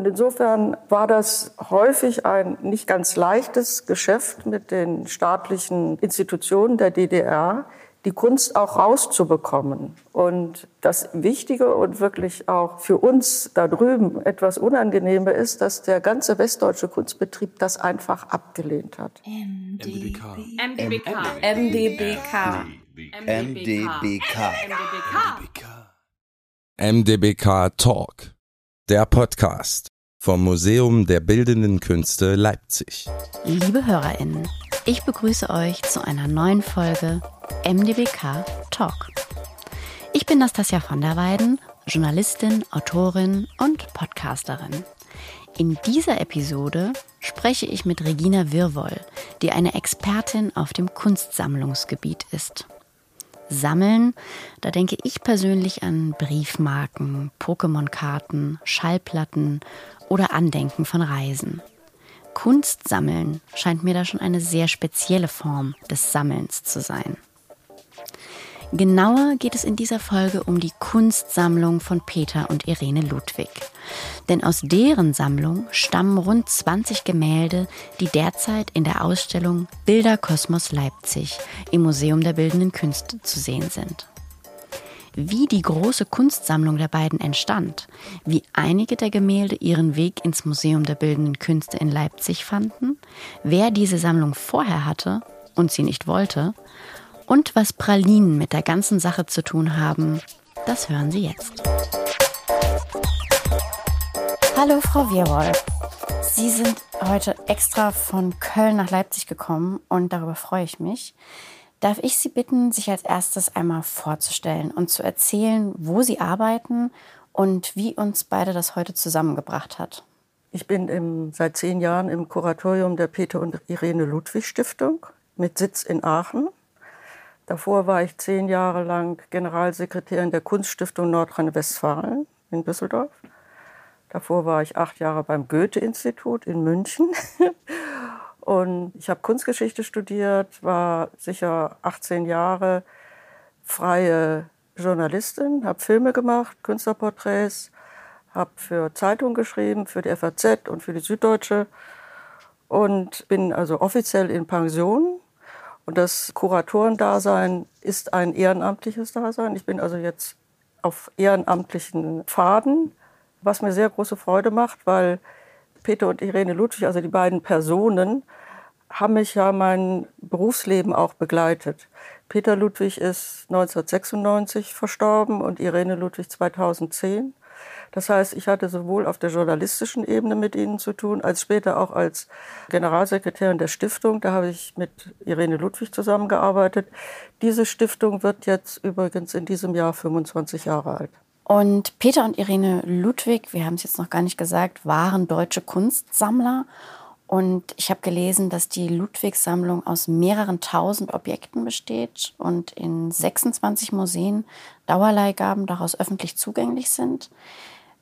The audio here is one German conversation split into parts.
Und insofern war das häufig ein nicht ganz leichtes Geschäft mit den staatlichen Institutionen der DDR, die Kunst auch rauszubekommen. Und das Wichtige und wirklich auch für uns da drüben etwas Unangenehme ist, dass der ganze westdeutsche Kunstbetrieb das einfach abgelehnt hat. MDBK. MDBK. MDBK. MDBK. MDBK Talk, der Podcast vom Museum der Bildenden Künste Leipzig. Liebe HörerInnen, ich begrüße euch zu einer neuen Folge MDBK Talk. Ich bin Nastasia von der Weiden, Journalistin, Autorin und Podcasterin. In dieser Episode spreche ich mit Regina Wirwoll, die eine Expertin auf dem Kunstsammlungsgebiet ist. Sammeln, da denke ich persönlich an Briefmarken, Pokémon-Karten, Schallplatten oder Andenken von Reisen. Kunst sammeln scheint mir da schon eine sehr spezielle Form des Sammelns zu sein. Genauer geht es in dieser Folge um die Kunstsammlung von Peter und Irene Ludwig. Denn aus deren Sammlung stammen rund 20 Gemälde, die derzeit in der Ausstellung Bilderkosmos Leipzig im Museum der Bildenden Künste zu sehen sind. Wie die große Kunstsammlung der beiden entstand, wie einige der Gemälde ihren Weg ins Museum der Bildenden Künste in Leipzig fanden, wer diese Sammlung vorher hatte und sie nicht wollte, und was Pralinen mit der ganzen Sache zu tun haben, das hören Sie jetzt. Hallo, Frau Wirwoll. Sie sind heute extra von Köln nach Leipzig gekommen und darüber freue ich mich. Darf ich Sie bitten, sich als erstes einmal vorzustellen und zu erzählen, wo Sie arbeiten und wie uns beide das heute zusammengebracht hat? Ich bin im, seit zehn Jahren im Kuratorium der Peter und Irene Ludwig Stiftung mit Sitz in Aachen. Davor war ich zehn Jahre lang Generalsekretärin der Kunststiftung Nordrhein-Westfalen in Düsseldorf. Davor war ich acht Jahre beim Goethe-Institut in München. Und ich habe Kunstgeschichte studiert, war sicher 18 Jahre freie Journalistin, habe Filme gemacht, Künstlerporträts, habe für Zeitungen geschrieben, für die FAZ und für die Süddeutsche und bin also offiziell in Pension und das Kuratorendasein ist ein ehrenamtliches Dasein. Ich bin also jetzt auf ehrenamtlichen Pfaden, was mir sehr große Freude macht, weil Peter und Irene Ludwig, also die beiden Personen, haben mich ja mein Berufsleben auch begleitet. Peter Ludwig ist 1996 verstorben und Irene Ludwig 2010. Das heißt, ich hatte sowohl auf der journalistischen Ebene mit ihnen zu tun, als später auch als Generalsekretärin der Stiftung. Da habe ich mit Irene Ludwig zusammengearbeitet. Diese Stiftung wird jetzt übrigens in diesem Jahr 25 Jahre alt. Und Peter und Irene Ludwig, wir haben es jetzt noch gar nicht gesagt, waren deutsche Kunstsammler. Und ich habe gelesen, dass die Ludwig-Sammlung aus mehreren tausend Objekten besteht und in 26 Museen Dauerleihgaben daraus öffentlich zugänglich sind.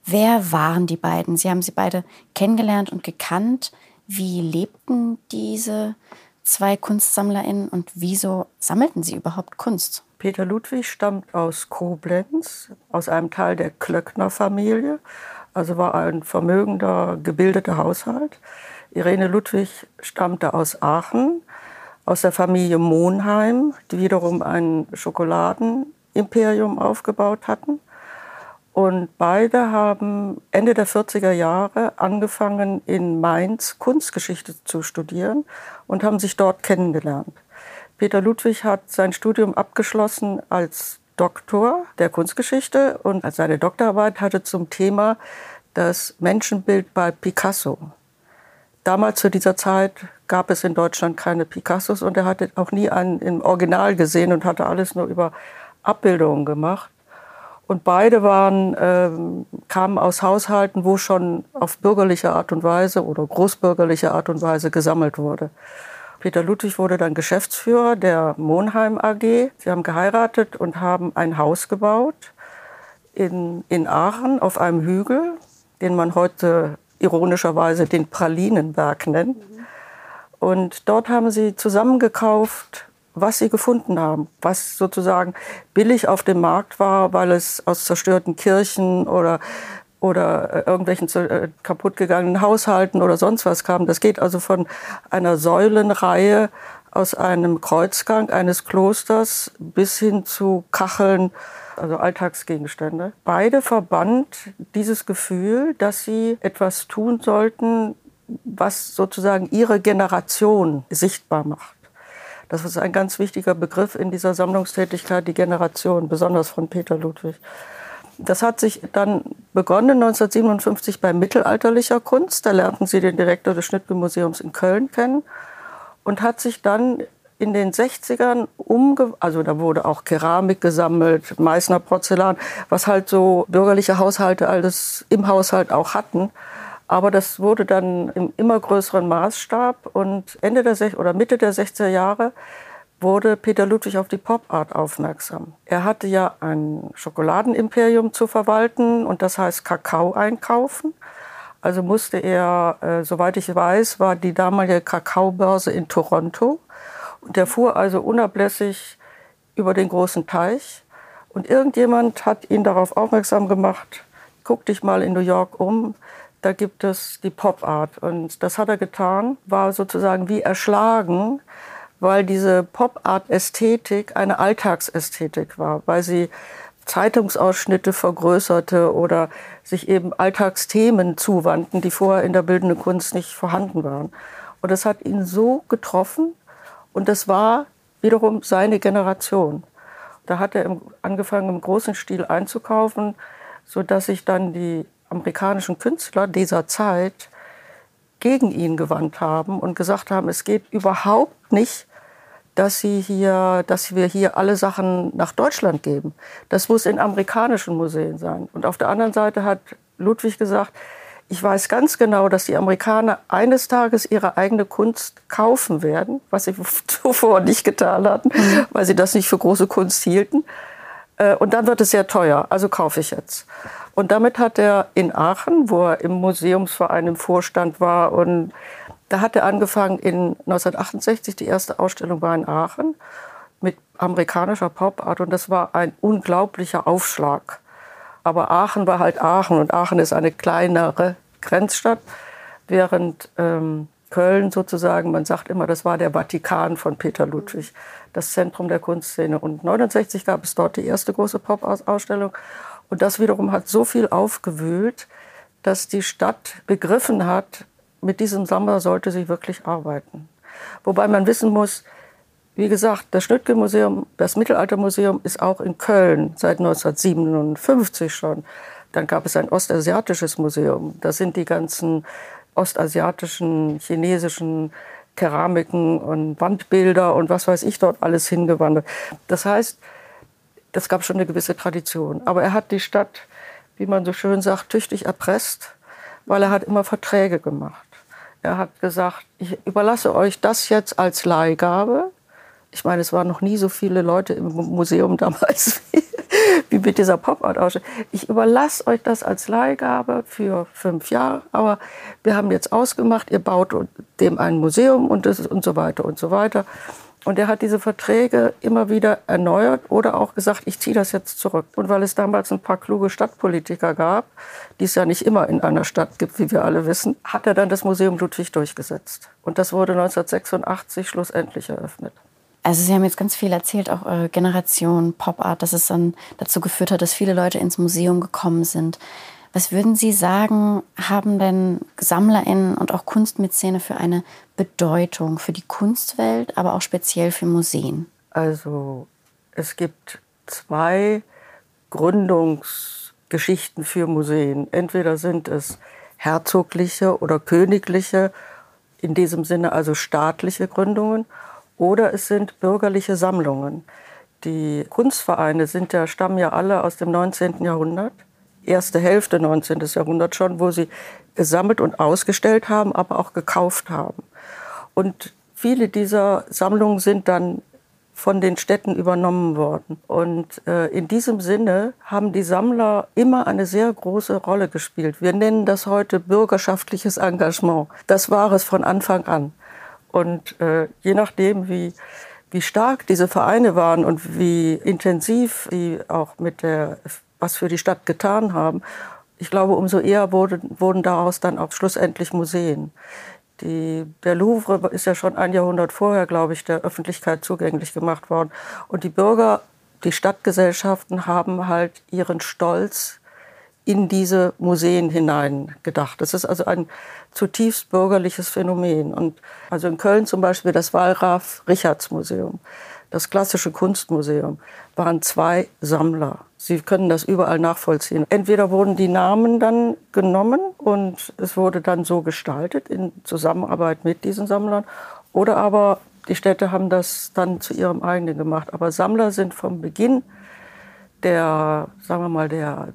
Wer waren die beiden? Sie haben sie beide kennengelernt und gekannt. Wie lebten diese zwei KunstsammlerInnen und wieso sammelten sie überhaupt Kunst? Peter Ludwig stammt aus Koblenz, aus einem Teil der Klöckner-Familie, also war ein vermögender, gebildeter Haushalt. Irene Ludwig stammte aus Aachen, aus der Familie Monheim, die wiederum ein Schokoladenimperium aufgebaut hatten. Und beide haben Ende der 40er Jahre angefangen, in Mainz Kunstgeschichte zu studieren und haben sich dort kennengelernt. Peter Ludwig hat sein Studium abgeschlossen als Doktor der Kunstgeschichte und seine Doktorarbeit hatte zum Thema das Menschenbild bei Picasso. Damals zu dieser Zeit gab es in Deutschland keine Picassos und er hatte auch nie einen im Original gesehen und hatte alles nur über Abbildungen gemacht. Und beide waren, äh, kamen aus Haushalten, wo schon auf bürgerliche Art und Weise oder großbürgerliche Art und Weise gesammelt wurde. Peter Ludwig wurde dann Geschäftsführer der Monheim AG. Sie haben geheiratet und haben ein Haus gebaut in, in Aachen auf einem Hügel, den man heute ironischerweise den Pralinenberg nennt. Und dort haben sie zusammengekauft was sie gefunden haben, was sozusagen billig auf dem Markt war, weil es aus zerstörten Kirchen oder oder äh, irgendwelchen äh, kaputtgegangenen Haushalten oder sonst was kam. Das geht also von einer Säulenreihe aus einem Kreuzgang eines Klosters bis hin zu Kacheln, also Alltagsgegenstände. Beide verband dieses Gefühl, dass sie etwas tun sollten, was sozusagen ihre Generation sichtbar macht. Das ist ein ganz wichtiger Begriff in dieser Sammlungstätigkeit, die Generation, besonders von Peter Ludwig. Das hat sich dann begonnen 1957 bei mittelalterlicher Kunst. Da lernten sie den Direktor des Schnittmuseums in Köln kennen und hat sich dann in den 60ern umge also da wurde auch Keramik gesammelt, Meißner Porzellan, was halt so bürgerliche Haushalte alles im Haushalt auch hatten. Aber das wurde dann im immer größeren Maßstab und Ende der Sech oder Mitte der 60er Jahre wurde Peter Ludwig auf die Pop-Art aufmerksam. Er hatte ja ein Schokoladenimperium zu verwalten und das heißt Kakao einkaufen. Also musste er, äh, soweit ich weiß, war die damalige Kakaobörse in Toronto. Und er fuhr also unablässig über den großen Teich. Und irgendjemand hat ihn darauf aufmerksam gemacht, guck dich mal in New York um, da gibt es die Pop-Art. Und das hat er getan, war sozusagen wie erschlagen weil diese Pop-Art-Ästhetik eine Alltagsästhetik war, weil sie Zeitungsausschnitte vergrößerte oder sich eben Alltagsthemen zuwandten, die vorher in der bildenden Kunst nicht vorhanden waren. Und das hat ihn so getroffen und das war wiederum seine Generation. Da hat er angefangen, im großen Stil einzukaufen, sodass sich dann die amerikanischen Künstler dieser Zeit gegen ihn gewandt haben und gesagt haben, es geht überhaupt nicht, dass, sie hier, dass wir hier alle Sachen nach Deutschland geben. Das muss in amerikanischen Museen sein. Und auf der anderen Seite hat Ludwig gesagt, ich weiß ganz genau, dass die Amerikaner eines Tages ihre eigene Kunst kaufen werden, was sie zuvor nicht getan hatten, mhm. weil sie das nicht für große Kunst hielten. Äh, und dann wird es sehr teuer, also kaufe ich jetzt. Und damit hat er in Aachen, wo er im Museumsverein im Vorstand war und da hat er angefangen in 1968, die erste Ausstellung war in Aachen mit amerikanischer Pop-Art und das war ein unglaublicher Aufschlag. Aber Aachen war halt Aachen und Aachen ist eine kleinere Grenzstadt, während ähm, Köln sozusagen, man sagt immer, das war der Vatikan von Peter Ludwig, das Zentrum der Kunstszene. Und 1969 gab es dort die erste große Pop-Ausstellung und das wiederum hat so viel aufgewühlt, dass die Stadt begriffen hat, mit diesem Sammler sollte sie wirklich arbeiten. Wobei man wissen muss, wie gesagt, das Schnüttke-Museum, das Mittelaltermuseum ist auch in Köln seit 1957 schon. Dann gab es ein ostasiatisches Museum. Da sind die ganzen ostasiatischen, chinesischen Keramiken und Wandbilder und was weiß ich dort alles hingewandert. Das heißt, das gab schon eine gewisse Tradition. Aber er hat die Stadt, wie man so schön sagt, tüchtig erpresst, weil er hat immer Verträge gemacht. Er hat gesagt, ich überlasse euch das jetzt als Leihgabe. Ich meine, es waren noch nie so viele Leute im Museum damals wie, mit dieser Pop-Art-Ausstellung. Ich überlasse euch das als Leihgabe für fünf Jahre, aber wir haben jetzt ausgemacht, ihr baut dem ein Museum und, das, und so weiter und so weiter. Und er hat diese Verträge immer wieder erneuert oder auch gesagt, ich ziehe das jetzt zurück. Und weil es damals ein paar kluge Stadtpolitiker gab, die es ja nicht immer in einer Stadt gibt, wie wir alle wissen, hat er dann das Museum Ludwig durchgesetzt. Und das wurde 1986 schlussendlich eröffnet. Also Sie haben jetzt ganz viel erzählt, auch eure Generation Pop Art, dass es dann dazu geführt hat, dass viele Leute ins Museum gekommen sind. Was würden Sie sagen, haben denn SammlerInnen und auch Kunstmäzene für eine Bedeutung für die Kunstwelt, aber auch speziell für Museen? Also es gibt zwei Gründungsgeschichten für Museen. Entweder sind es herzogliche oder königliche, in diesem Sinne also staatliche Gründungen, oder es sind bürgerliche Sammlungen. Die Kunstvereine sind ja, stammen ja alle aus dem 19. Jahrhundert erste Hälfte 19. Jahrhundert schon, wo sie gesammelt und ausgestellt haben, aber auch gekauft haben. Und viele dieser Sammlungen sind dann von den Städten übernommen worden. Und äh, in diesem Sinne haben die Sammler immer eine sehr große Rolle gespielt. Wir nennen das heute bürgerschaftliches Engagement. Das war es von Anfang an. Und äh, je nachdem, wie, wie stark diese Vereine waren und wie intensiv sie auch mit der was für die Stadt getan haben, ich glaube, umso eher wurde, wurden daraus dann auch schlussendlich Museen. Die, der Louvre ist ja schon ein Jahrhundert vorher, glaube ich, der Öffentlichkeit zugänglich gemacht worden. Und die Bürger, die Stadtgesellschaften haben halt ihren Stolz in diese Museen hinein gedacht. Das ist also ein zutiefst bürgerliches Phänomen. Und also in Köln zum Beispiel das Wallraf-Richards-Museum, das klassische Kunstmuseum, waren zwei Sammler. Sie können das überall nachvollziehen. Entweder wurden die Namen dann genommen und es wurde dann so gestaltet in Zusammenarbeit mit diesen Sammlern, oder aber die Städte haben das dann zu ihrem eigenen gemacht. Aber Sammler sind vom Beginn der, sagen wir mal, der,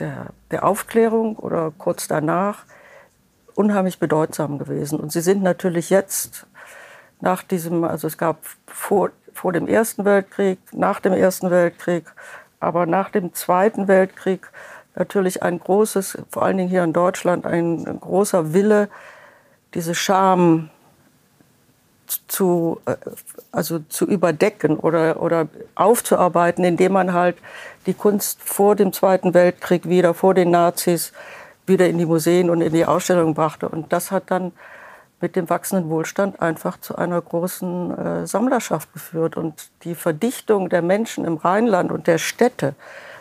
der, der Aufklärung oder kurz danach unheimlich bedeutsam gewesen. Und sie sind natürlich jetzt nach diesem, also es gab vor, vor dem Ersten Weltkrieg, nach dem Ersten Weltkrieg, aber nach dem Zweiten Weltkrieg natürlich ein großes, vor allen Dingen hier in Deutschland, ein, ein großer Wille, diese Scham zu, äh, also zu überdecken oder, oder aufzuarbeiten, indem man halt die Kunst vor dem Zweiten Weltkrieg wieder, vor den Nazis, wieder in die Museen und in die Ausstellungen brachte. Und das hat dann mit dem wachsenden Wohlstand einfach zu einer großen äh, Sammlerschaft geführt. Und die Verdichtung der Menschen im Rheinland und der Städte,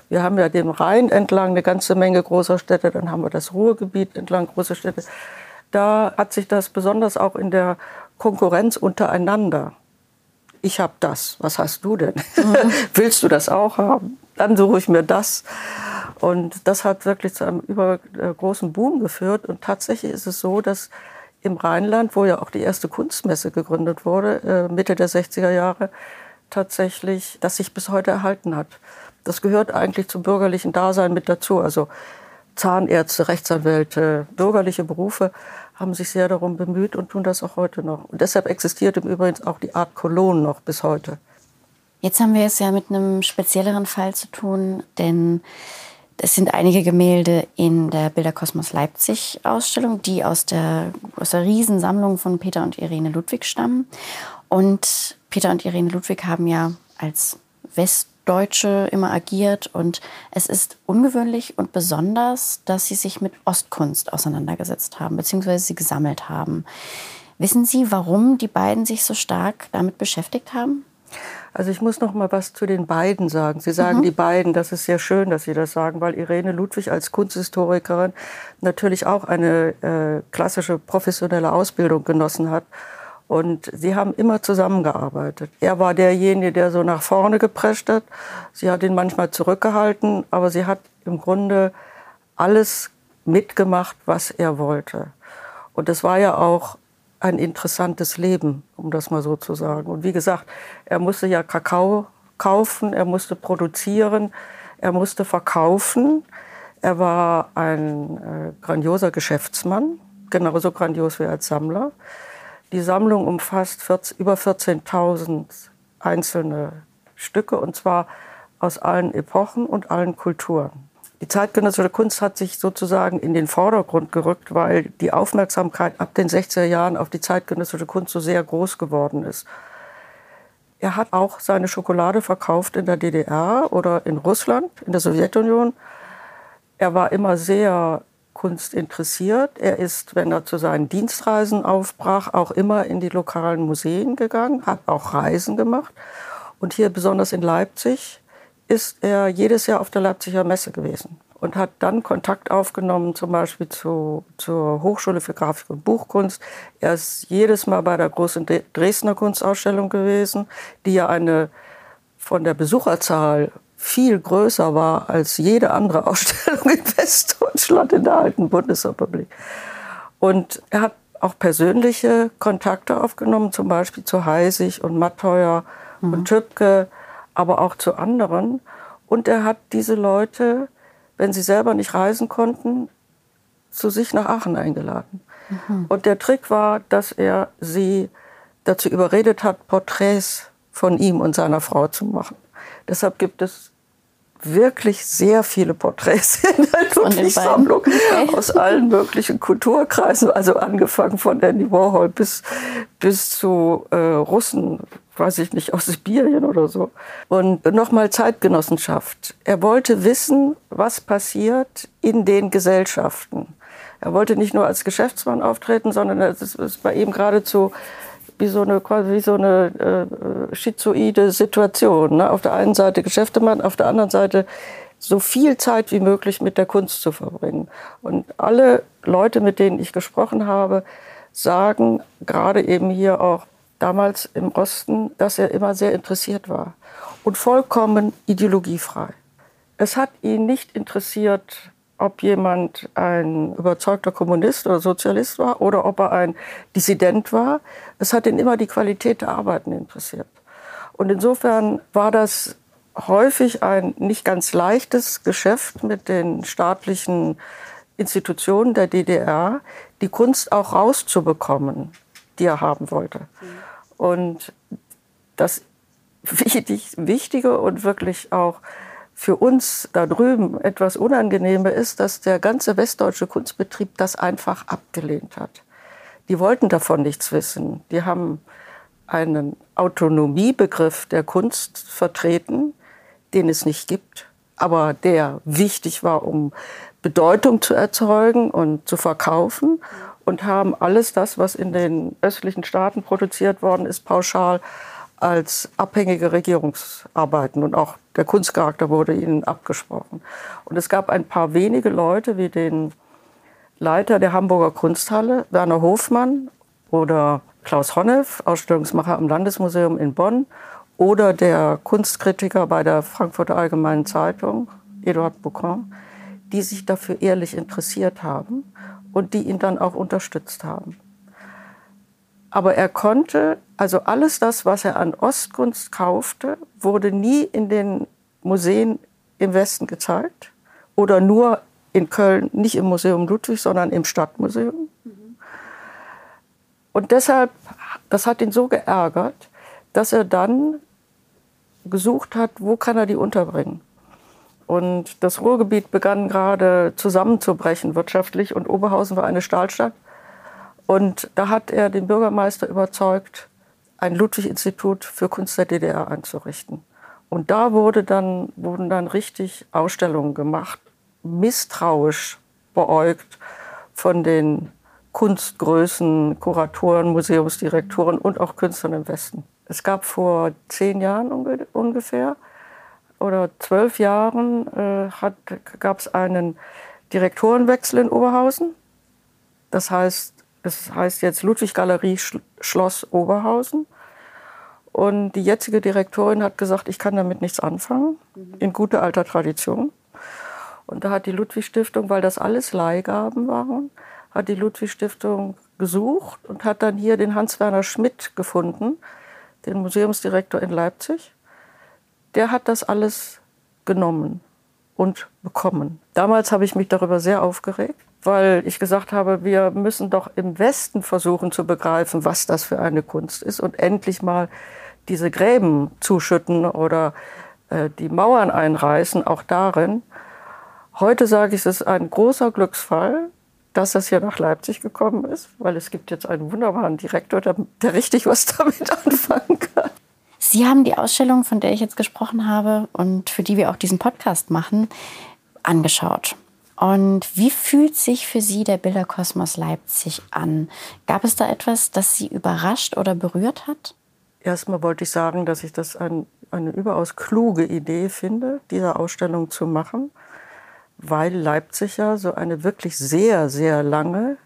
wir haben ja den Rhein entlang eine ganze Menge großer Städte, dann haben wir das Ruhrgebiet entlang große Städte. Da hat sich das besonders auch in der Konkurrenz untereinander. Ich habe das, was hast du denn? Mhm. Willst du das auch haben? Dann suche ich mir das. Und das hat wirklich zu einem übergroßen Boom geführt. Und tatsächlich ist es so, dass im Rheinland, wo ja auch die erste Kunstmesse gegründet wurde, äh, Mitte der 60er Jahre, tatsächlich, das sich bis heute erhalten hat. Das gehört eigentlich zum bürgerlichen Dasein mit dazu. Also Zahnärzte, Rechtsanwälte, bürgerliche Berufe haben sich sehr darum bemüht und tun das auch heute noch. Und deshalb existiert im Übrigen auch die Art Cologne noch bis heute. Jetzt haben wir es ja mit einem spezielleren Fall zu tun, denn es sind einige Gemälde in der Bilderkosmos Leipzig Ausstellung, die aus der, aus der Riesensammlung von Peter und Irene Ludwig stammen. Und Peter und Irene Ludwig haben ja als Westdeutsche immer agiert und es ist ungewöhnlich und besonders, dass sie sich mit Ostkunst auseinandergesetzt haben, beziehungsweise sie gesammelt haben. Wissen Sie, warum die beiden sich so stark damit beschäftigt haben? Also ich muss noch mal was zu den beiden sagen. Sie sagen mhm. die beiden, das ist sehr schön, dass Sie das sagen, weil Irene Ludwig als Kunsthistorikerin natürlich auch eine äh, klassische professionelle Ausbildung genossen hat. Und sie haben immer zusammengearbeitet. Er war derjenige, der so nach vorne geprescht hat. Sie hat ihn manchmal zurückgehalten, aber sie hat im Grunde alles mitgemacht, was er wollte. Und das war ja auch ein interessantes Leben, um das mal so zu sagen. Und wie gesagt, er musste ja Kakao kaufen, er musste produzieren, er musste verkaufen. Er war ein äh, grandioser Geschäftsmann, genauso grandios wie als Sammler. Die Sammlung umfasst 14, über 14.000 einzelne Stücke und zwar aus allen Epochen und allen Kulturen. Die zeitgenössische Kunst hat sich sozusagen in den Vordergrund gerückt, weil die Aufmerksamkeit ab den 60er Jahren auf die zeitgenössische Kunst so sehr groß geworden ist. Er hat auch seine Schokolade verkauft in der DDR oder in Russland, in der Sowjetunion. Er war immer sehr kunstinteressiert. Er ist, wenn er zu seinen Dienstreisen aufbrach, auch immer in die lokalen Museen gegangen, hat auch Reisen gemacht. Und hier besonders in Leipzig ist er jedes Jahr auf der Leipziger Messe gewesen und hat dann Kontakt aufgenommen, zum Beispiel zu, zur Hochschule für Grafik und Buchkunst. Er ist jedes Mal bei der großen Dresdner Kunstausstellung gewesen, die ja eine von der Besucherzahl viel größer war als jede andere Ausstellung in Westdeutschland in der alten Bundesrepublik. Und er hat auch persönliche Kontakte aufgenommen, zum Beispiel zu Heisig und Matteuer mhm. und Tübke aber auch zu anderen. Und er hat diese Leute, wenn sie selber nicht reisen konnten, zu sich nach Aachen eingeladen. Mhm. Und der Trick war, dass er sie dazu überredet hat, Porträts von ihm und seiner Frau zu machen. Deshalb gibt es wirklich sehr viele Porträts in der Ludwig-Sammlung okay. aus allen möglichen Kulturkreisen, also angefangen von Andy Warhol bis, bis zu äh, Russen, weiß ich nicht, aus Sibirien oder so. Und nochmal Zeitgenossenschaft. Er wollte wissen, was passiert in den Gesellschaften. Er wollte nicht nur als Geschäftsmann auftreten, sondern es ist bei ihm geradezu wie so eine, wie so eine äh, schizoide Situation. Ne? Auf der einen Seite Geschäftemann, auf der anderen Seite so viel Zeit wie möglich mit der Kunst zu verbringen. Und alle Leute, mit denen ich gesprochen habe, sagen, gerade eben hier auch damals im Osten, dass er immer sehr interessiert war und vollkommen ideologiefrei. Es hat ihn nicht interessiert, ob jemand ein überzeugter Kommunist oder Sozialist war oder ob er ein Dissident war. Es hat ihn immer die Qualität der Arbeiten interessiert. Und insofern war das häufig ein nicht ganz leichtes Geschäft mit den staatlichen Institutionen der DDR, die Kunst auch rauszubekommen, die er haben wollte. Und das Wichtige und wirklich auch für uns da drüben etwas Unangenehme ist, dass der ganze westdeutsche Kunstbetrieb das einfach abgelehnt hat. Die wollten davon nichts wissen. Die haben einen Autonomiebegriff der Kunst vertreten, den es nicht gibt, aber der wichtig war, um Bedeutung zu erzeugen und zu verkaufen und haben alles das, was in den östlichen Staaten produziert worden ist, pauschal als abhängige Regierungsarbeiten und auch der Kunstcharakter wurde ihnen abgesprochen. Und es gab ein paar wenige Leute wie den Leiter der Hamburger Kunsthalle, Werner Hofmann oder Klaus Honneff, Ausstellungsmacher am Landesmuseum in Bonn oder der Kunstkritiker bei der Frankfurter Allgemeinen Zeitung, Eduard Boucan, die sich dafür ehrlich interessiert haben und die ihn dann auch unterstützt haben. Aber er konnte, also alles das, was er an Ostkunst kaufte, wurde nie in den Museen im Westen gezeigt oder nur in Köln, nicht im Museum Ludwig, sondern im Stadtmuseum. Und deshalb, das hat ihn so geärgert, dass er dann gesucht hat, wo kann er die unterbringen. Und das Ruhrgebiet begann gerade zusammenzubrechen wirtschaftlich und Oberhausen war eine Stahlstadt. Und da hat er den Bürgermeister überzeugt, ein Ludwig-Institut für Kunst der DDR einzurichten. Und da wurde dann, wurden dann richtig Ausstellungen gemacht, misstrauisch beäugt von den Kunstgrößen, Kuratoren, Museumsdirektoren und auch Künstlern im Westen. Es gab vor zehn Jahren unge ungefähr oder zwölf Jahren äh, gab es einen Direktorenwechsel in Oberhausen. Das heißt, es heißt jetzt Ludwig Galerie Schloss Oberhausen. Und die jetzige Direktorin hat gesagt, ich kann damit nichts anfangen, mhm. in guter alter Tradition. Und da hat die Ludwig Stiftung, weil das alles Leihgaben waren, hat die Ludwig Stiftung gesucht und hat dann hier den Hans-Werner Schmidt gefunden, den Museumsdirektor in Leipzig, der hat das alles genommen und bekommen. Damals habe ich mich darüber sehr aufgeregt, weil ich gesagt habe, wir müssen doch im Westen versuchen zu begreifen, was das für eine Kunst ist und endlich mal diese Gräben zuschütten oder äh, die Mauern einreißen, auch darin. Heute sage ich, es ist ein großer Glücksfall, dass das hier nach Leipzig gekommen ist, weil es gibt jetzt einen wunderbaren Direktor, der, der richtig was damit anfangen kann. Sie haben die Ausstellung, von der ich jetzt gesprochen habe und für die wir auch diesen Podcast machen, angeschaut. Und wie fühlt sich für Sie der Bilderkosmos Leipzig an? Gab es da etwas, das Sie überrascht oder berührt hat? Erstmal wollte ich sagen, dass ich das ein, eine überaus kluge Idee finde, diese Ausstellung zu machen weil Leipzig ja so eine wirklich sehr, sehr lange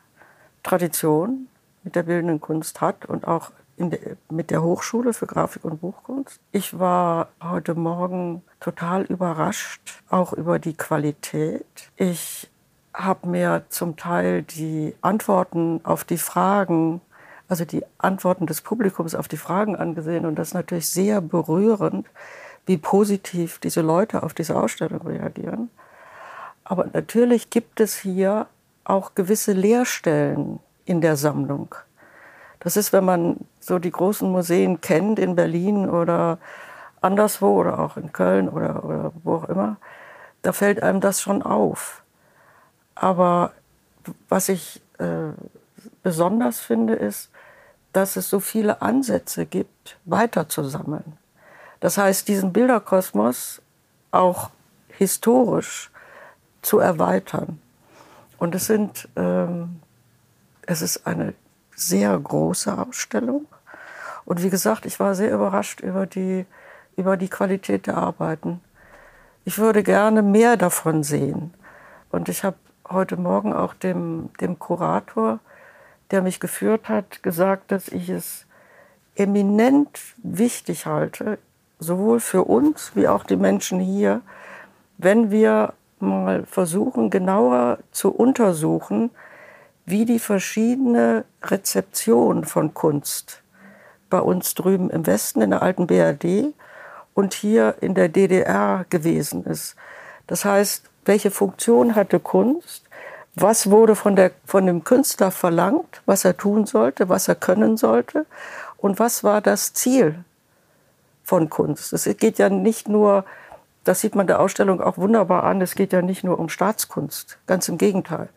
Tradition mit der bildenden Kunst hat und auch der, mit der Hochschule für Grafik und Buchkunst. Ich war heute Morgen total überrascht, auch über die Qualität. Ich habe mir zum Teil die Antworten auf die Fragen, also die Antworten des Publikums auf die Fragen angesehen und das ist natürlich sehr berührend, wie positiv diese Leute auf diese Ausstellung reagieren. Aber natürlich gibt es hier auch gewisse Leerstellen in der Sammlung. Das ist, wenn man so die großen Museen kennt in Berlin oder anderswo oder auch in Köln oder, oder wo auch immer, da fällt einem das schon auf. Aber was ich äh, besonders finde, ist, dass es so viele Ansätze gibt, weiterzusammeln. Das heißt, diesen Bilderkosmos auch historisch zu erweitern. Und es sind, ähm, es ist eine sehr große Ausstellung. Und wie gesagt, ich war sehr überrascht über die, über die Qualität der Arbeiten. Ich würde gerne mehr davon sehen. Und ich habe heute Morgen auch dem, dem Kurator, der mich geführt hat, gesagt, dass ich es eminent wichtig halte, sowohl für uns wie auch die Menschen hier, wenn wir mal versuchen, genauer zu untersuchen, wie die verschiedene Rezeption von Kunst bei uns drüben im Westen in der alten BRD und hier in der DDR gewesen ist. Das heißt, welche Funktion hatte Kunst? Was wurde von, der, von dem Künstler verlangt, was er tun sollte, was er können sollte? Und was war das Ziel von Kunst. Es geht ja nicht nur, das sieht man der Ausstellung auch wunderbar an, es geht ja nicht nur um Staatskunst, ganz im Gegenteil.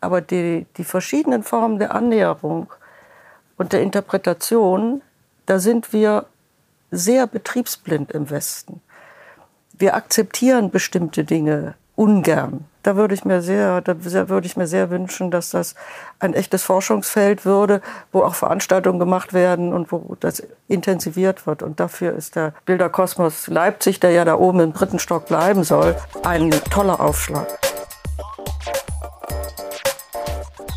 Aber die, die verschiedenen Formen der Annäherung und der Interpretation, da sind wir sehr betriebsblind im Westen. Wir akzeptieren bestimmte Dinge ungern. Da würde ich mir sehr, da würde ich mir sehr wünschen, dass das ein echtes Forschungsfeld würde, wo auch Veranstaltungen gemacht werden und wo das intensiviert wird. Und dafür ist der Bilderkosmos Leipzig, der ja da oben im dritten Stock bleiben soll, ein toller Aufschlag.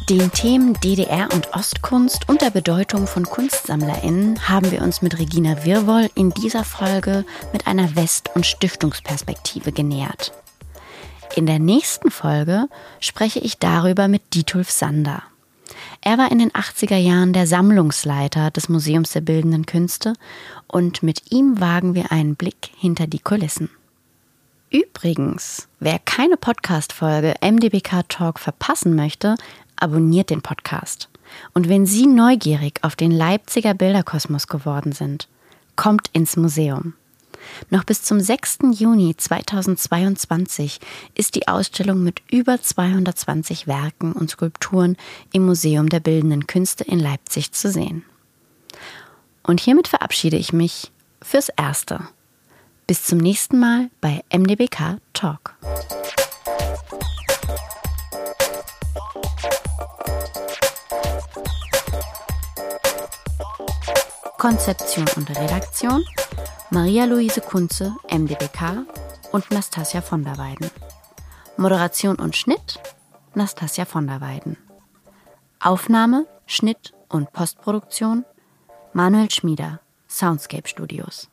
Den Themen DDR und Ostkunst und der Bedeutung von KunstsammlerInnen haben wir uns mit Regina Wirwoll in dieser Folge mit einer West- und Stiftungsperspektive genähert. In der nächsten Folge spreche ich darüber mit Dietulf Sander. Er war in den 80er Jahren der Sammlungsleiter des Museums der Bildenden Künste und mit ihm wagen wir einen Blick hinter die Kulissen. Übrigens, wer keine Podcast-Folge MDBK Talk verpassen möchte, abonniert den Podcast. Und wenn Sie neugierig auf den Leipziger Bilderkosmos geworden sind, kommt ins Museum. Noch bis zum 6. Juni 2022 ist die Ausstellung mit über 220 Werken und Skulpturen im Museum der Bildenden Künste in Leipzig zu sehen. Und hiermit verabschiede ich mich fürs Erste. Bis zum nächsten Mal bei MDBK Talk. Konzeption und Redaktion Maria-Luise Kunze, MDBK und Nastasia von der Weiden. Moderation und Schnitt Nastasia von der Weiden. Aufnahme, Schnitt und Postproduktion Manuel Schmieder, Soundscape Studios.